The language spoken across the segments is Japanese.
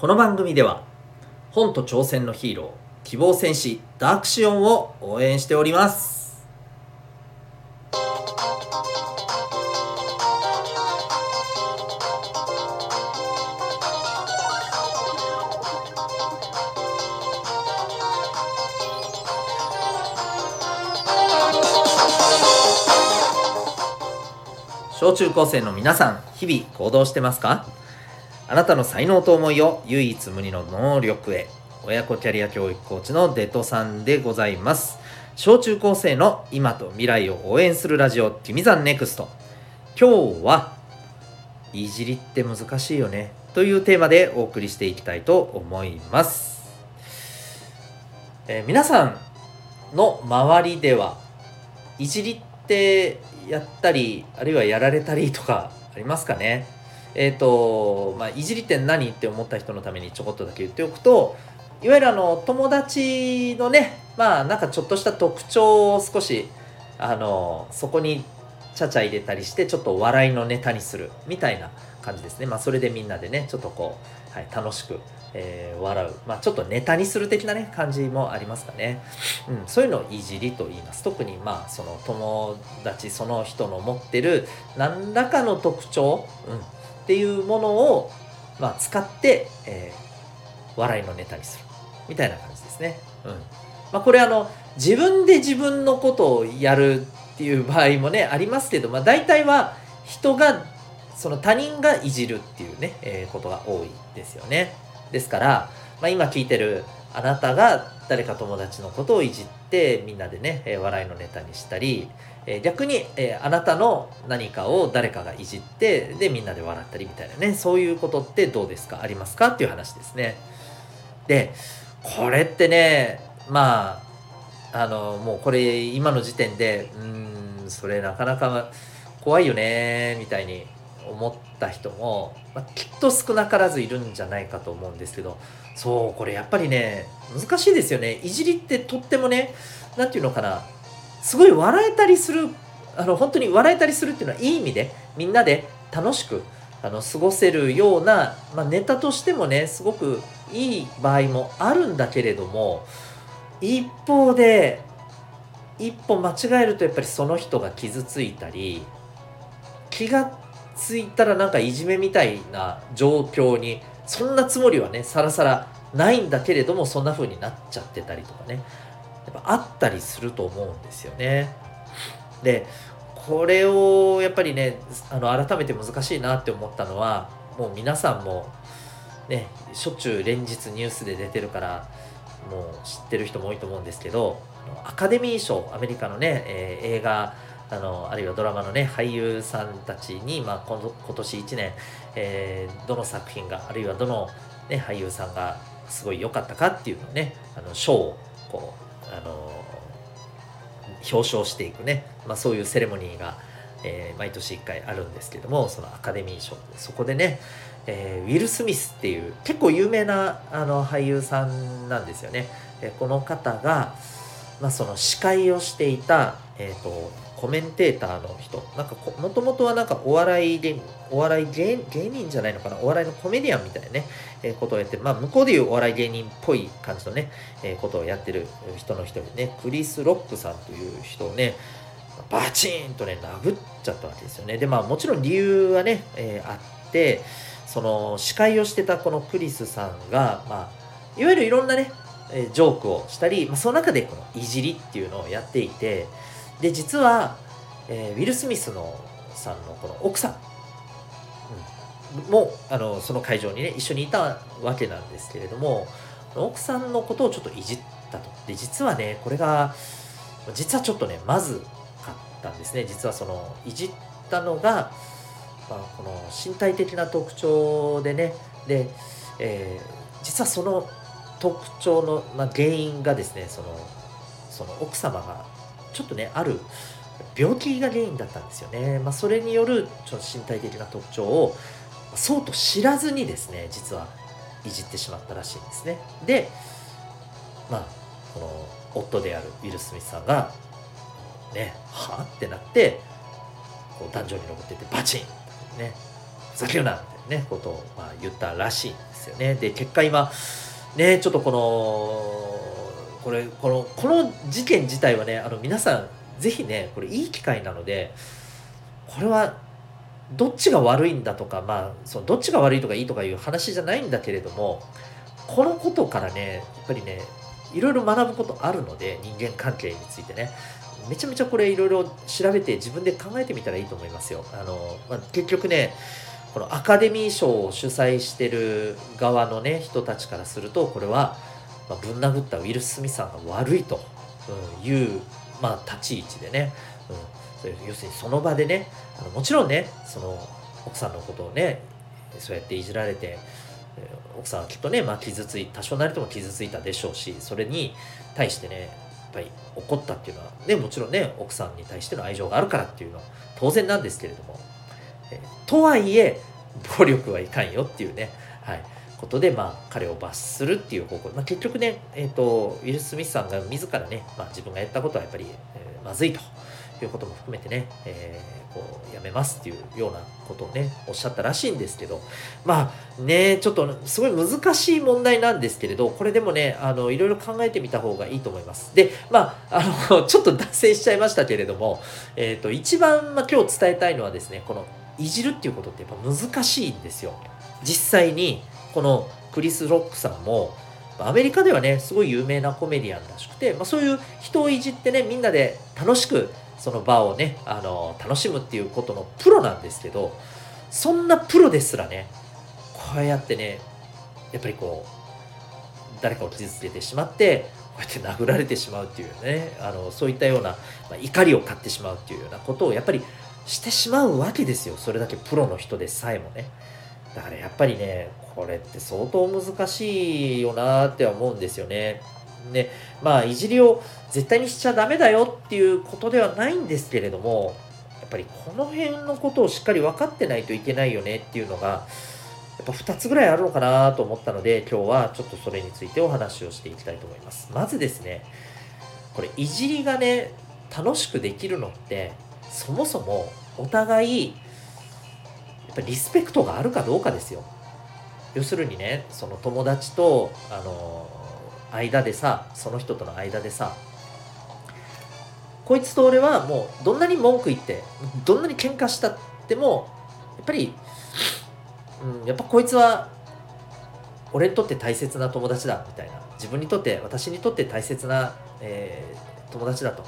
この番組では本と挑戦のヒーロー希望戦士ダークシオンを応援しております。小中高生の皆さん日々行動してますか？あなたの才能と思いを唯一無二の能力へ親子キャリア教育コーチのデトさんでございます。小中高生の今と未来を応援するラジオティミザンネクスト。今日はいじりって難しいよねというテーマでお送りしていきたいと思います、えー皆さんの周りではいじりってやったりあるいはやられたりとかありますかね？えっ、とまあいじりって何って思った人のためにちょこっとだけ言っておくといわゆるあの友達のねまあなんかちょっとした特徴を少しあのそこにちゃちゃ入れたりしてちょっと笑いのネタにするみたいな感じですね。まあそれでみんなでねちょっとこう、はい、楽しく、えー笑う。まあちょっとネタにする的なね感じもありますかね、うん、そういうのをいじりと言います。特にまあその友達その人の持ってる何らかの特徴、うん、っていうものを、まあ、使って、えー笑いのネタにするみたいな感じですね。うんまあ、これあの自分で自分のことをやるっていう場合もねありますけど、まあ、大体は人がその他人がいじるっていうね、えーことが多いですよね。ですから、まあ、今聞いてるあなたが誰か友達のことをいじってみんなでね、えー笑いのネタにしたり、え逆に、えあなたの何かを誰かがいじってでみんなで笑ったりみたいなね。そういうことってどうですか？ありますか？っていう話ですね。でこれってねまああのもうこれ今の時点でうんそれなかなか怖いよねみたいに思った人も、まあ、きっと少なからずいるんじゃないかと思うんですけどそうこれやっぱりね難しいですよね。いじりってとってもね何て言うのかな。すごい笑えたりするあの本当に笑えたりするっていうのはいい意味でみんなで楽しくあの過ごせるような、まあ、ネタとしてもねすごくいい場合もあるんだけれども一方で一歩間違えるとやっぱりその人が傷ついたり気がついたらなんかいじめみたいな状況にそんなつもりはねさらさらないんだけれどもそんな風になっちゃってたりとかね。っぱあったりすると思うんですよね。でこれをやっぱりねあの改めて難しいなって思ったのはもう皆さんもねしょっちゅう連日ニュースで出てるからもう知ってる人も多いと思うんですけどアカデミー賞アメリカのね、えー映画あのあるいはドラマのね俳優さんたちに、まあ、今今年1年、えーどの作品があるいはどの、ね、俳優さんがすごい良かったかっていうのをねあの賞をこうあの表彰していくね、まあ、そういうセレモニーが、えー毎年1回あるんですけどもそのアカデミー賞そこでね、えーウィル・スミスっていう結構有名なあの俳優さんなんですよね。えこの方が、まあ、その司会をしていた、えー、とコメンテーターの人。なんかもともとはなんかお笑い芸お笑い芸人じゃないのかな？お笑いのコメディアンみたいなね、えーことをやってまあ向こうでいうお笑い芸人っぽい感じのね、えーことをやってる人の一人ねクリス・ロックさんという人をねバチーンとね殴っちゃったわけですよね。でまあもちろん理由はね、えーあってその司会をしてたこのクリスさんが、まあ、いわゆるいろんなね、えジョークをしたり、まあ、その中でこのいじりっていうのをやっていてで実は、えーウィル・スミスのさんのこの奥さん、うんもあのその会場にね一緒にいたわけなんですけれども奥さんのことをちょっといじったと。で実はねこれが実はちょっとねまずかったんですね。実はそのいじったのが、まあ、この身体的な特徴でねで、えー実はその特徴の、まあ、原因がですねそのその奥様がちょっとねある病気が原因だったんですよね、まあ、それによるちょっと身体的な特徴をそうと知らずにですね実はいじってしまったらしいんですね。でまあこの夫であるウィル・スミスさんがねはあってなってこう壇上に登ってってバチンってねふざけるなみたいなねことをまあ言ったらしいんですよね。で結果今ねちょっとこのこれこのこの事件自体はねあの皆さん是非ねこれいい機会なのでこれはどっちが悪いんだとかまあそのどっちが悪いとかいいとかいう話じゃないんだけれどもこのことからねやっぱりねいろいろ学ぶことあるので人間関係についてねめちゃめちゃこれいろいろ調べて自分で考えてみたらいいと思いますよ。あのまあ、結局ねこのアカデミー賞を主催してる側のね人たちからするとこれは、まあ、ぶん殴ったウィル・スミスさんが悪いと。いう、まあ、立ち位置でね、うん、要するにその場でねあのもちろんねその奥さんのことをねそうやっていじられて奥さんはきっとね、まあ、傷つい多少なりとも傷ついたでしょうしそれに対してねやっぱり怒ったっていうのはねもちろんね奥さんに対しての愛情があるからっていうのは当然なんですけれども。えとはいえ暴力はいかんよっていうね、はい、ことで、まあ、彼を罰するっていう方向、まあ、結局ね、えーと、ウィル・スミスさんが自らね、まあ、自分がやったことはやっぱり、えー、まずいということも含めてね、えー、こうやめますっていうようなことをねおっしゃったらしいんですけど。まあねちょっとすごい難しい問題なんですけれどこれでもねあのいろいろ考えてみた方がいいと思います。でまああの ちょっと脱線しちゃいましたけれども、えーと、一番、まあ、今日伝えたいのはですねこのいじるっていうことってやっぱ難しいんですよ。実際にこのクリス・ロックさんもアメリカではねすごい有名なコメディアンらしくて、まあ、そういう人をいじってねみんなで楽しくその場をねあの楽しむっていうことのプロなんですけどそんなプロですらねこうやってねやっぱりこう誰かを傷つけてしまってこうやって殴られてしまうっていうねあのそういったような、まあ、怒りを買ってしまうっていうようなことをやっぱりしてしまうわけですよ。それだけプロの人でさえもね。だからやっぱりねこれって相当難しいよなって思うんですよね。でまあいじりを絶対にしちゃダメだよっていうことではないんですけれどもやっぱりこの辺のことをしっかり分かってないといけないよねっていうのがやっぱ2つぐらいあるのかなと思ったので今日はちょっとそれについてお話をしていきたいと思います。まずですねこれいじりがね楽しくできるのってそもそもお互いやっぱリスペクトがあるかどうかですよ。要するにねその友達とあの間でさその人との間でさこいつと俺はもうどんなに文句言ってどんなに喧嘩したってもやっぱり、うん、やっぱこいつは俺にとって大切な友達だみたいな。自分にとって私にとって大切な、えー、友達だと。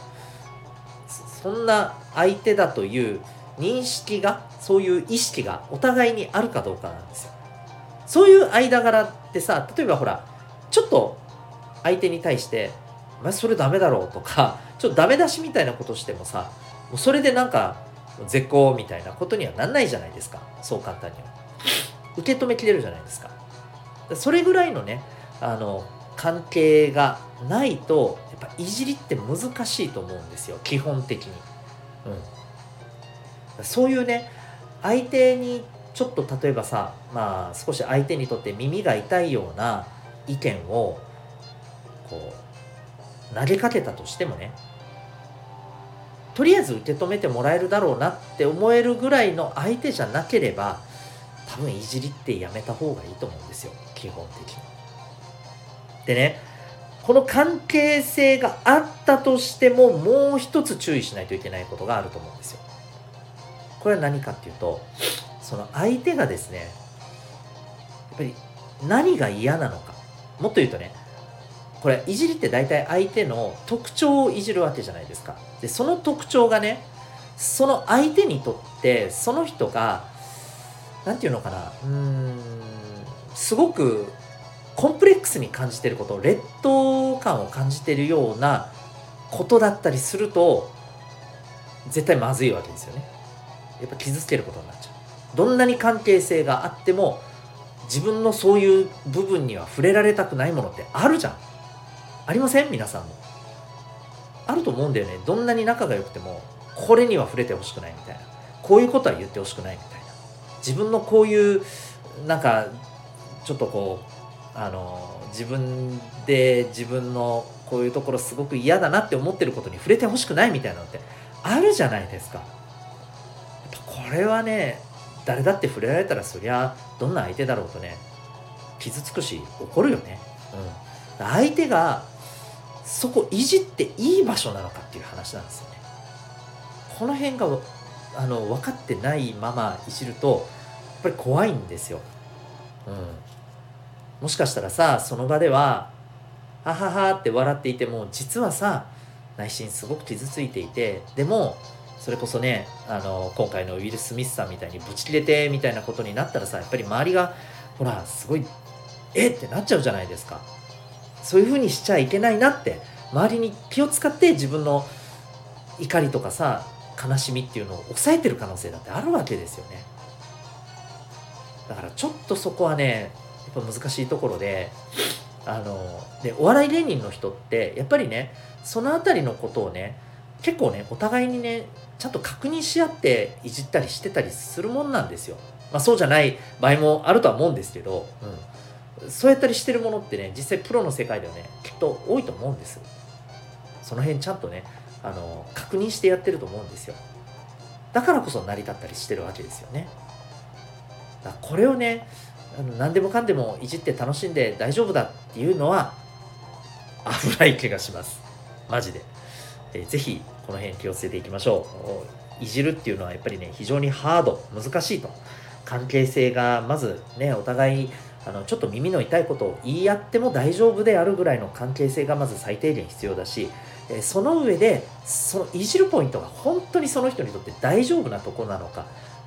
そんな相手だという認識がそういう意識がお互いにあるかどうかなんですよ。そういう間柄ってさ例えばほらちょっと相手に対して「お前それダメだろ」うとかちょっとダメ出しみたいなことしてもさもうそれでなんか絶好みたいなことにはなんないじゃないですか。そう簡単には。受け止めきれるじゃないですか。それぐらいのねあの関係がないとぱいじりって難しいと思うんですよ基本的に、うん、そういうね相手にちょっと例えばさまあ少し相手にとって耳が痛いような意見をこう投げかけたとしてもねとりあえず受け止めてもらえるだろうなって思えるぐらいの相手じゃなければ多分いじりってやめた方がいいと思うんですよ基本的に。でねこの関係性があったとしてももう一つ注意しないといけないことがあると思うんですよ。これは何かっていうとその相手がですねやっぱり何が嫌なのかもっと言うとねこれいじりって大体相手の特徴をいじるわけじゃないですかでその特徴がねその相手にとってその人が何て言うのかなうーんすごくコンプレックスに感じてること劣等感を感じてるようなことだったりすると絶対まずいわけですよね。やっぱ傷つけることになっちゃう。どんなに関係性があっても自分のそういう部分には触れられたくないものってあるじゃん。ありません？皆さんも。あると思うんだよね。どんなに仲が良くてもこれには触れてほしくないみたいな。こういうことは言ってほしくないみたいな。自分のこういうなんかちょっとこうあの自分で自分のこういうところすごく嫌だなって思ってることに触れてほしくないみたいなのってあるじゃないですか。やっぱこれはね誰だって触れられたらそりゃどんな相手だろうとね傷つくし怒るよね、うん、相手がそこいじっていい場所なのかっていう話なんですよね。この辺があの分かってないままいじるとやっぱり怖いんですよ、うん、もしかしたらさその場では「ははは」って笑っていても実はさ内心すごく傷ついていてでもそれこそねあの今回のウィル・スミスさんみたいにブチ切れてみたいなことになったらさやっぱり周りがほらすごいえってなっちゃうじゃないですか。そういうふうにしちゃいけないなって周りに気を使って自分の怒りとかさ悲しみっていうのを抑えてる可能性だってあるわけですよね。だからちょっとそこはねやっぱ難しいところであのでお笑い芸人の人ってやっぱりねその辺りのことをね結構ねお互いにねちゃんと確認し合っていじったりしてたりするもんなんですよ。まあ、そうじゃない場合もあるとは思うんですけど、うん、そうやったりしてるものってね実際プロの世界ではねきっと多いと思うんです。その辺ちゃんとねあの確認してやってると思うんですよ。だからこそ成り立ったりしてるわけですよね。だこれをねあの何でもかんでもいじって楽しんで大丈夫だっていうのは危ない気がします。マジで、えー、ぜひこの辺気をつけていきましょう。いじるっていうのはやっぱりね非常にハード難しいと。関係性がまずねお互いあのちょっと耳の痛いことを言い合っても大丈夫であるぐらいの関係性がまず最低限必要だしえその上でそのいじるポイントが本当にその人にとって大丈夫なとこなのか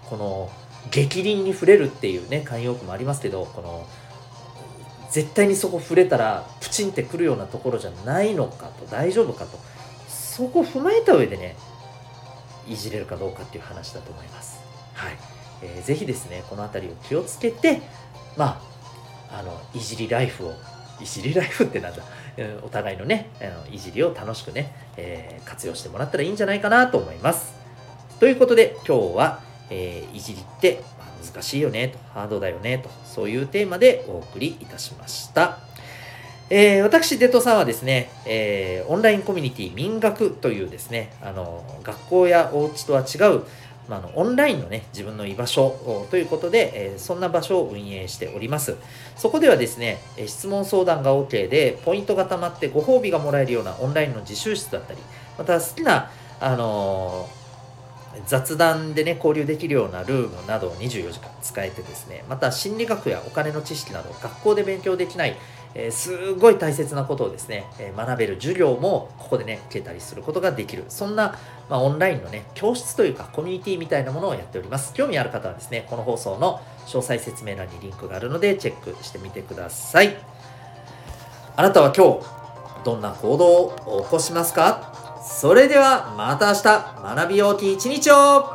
この逆鱗に触れるっていうね慣用句もありますけどこの絶対にそこ触れたらプチンってくるようなところじゃないのかと大丈夫かとそこを踏まえた上でねいじれるかどうかっていう話だと思います。はい、えー、ぜひですねこの辺りを気をつけてまああのいじりライフをいじりライフってなんだお互いのねあのいじりを楽しくね、えー、活用してもらったらいいんじゃないかなと思います。ということで今日はえー、いじりって、まあ、難しいよねと、ハードだよねと、そういうテーマでお送りいたしました。えー、私、デトさんはですね、えー、オンラインコミュニティ民学というですね、あの、学校やお家とは違う、まあ、のオンラインのね、自分の居場所ということで、えー、そんな場所を運営しております。そこではですね、質問相談が OK で、ポイントが貯まってご褒美がもらえるようなオンラインの自習室だったり、また好きな、あのー雑談でね交流できるようなルームなどを24時間使えてですねまた心理学やお金の知識など学校で勉強できない、えー、すごい大切なことをですね、えー、学べる授業もここでね受けたりすることができる。そんな、まあ、オンラインのね教室というかコミュニティみたいなものをやっております。興味ある方はですねこの放送の詳細説明欄にリンクがあるのでチェックしてみてください。あなたは今日どんな行動を起こしますか？それではまた明日学びようき一日を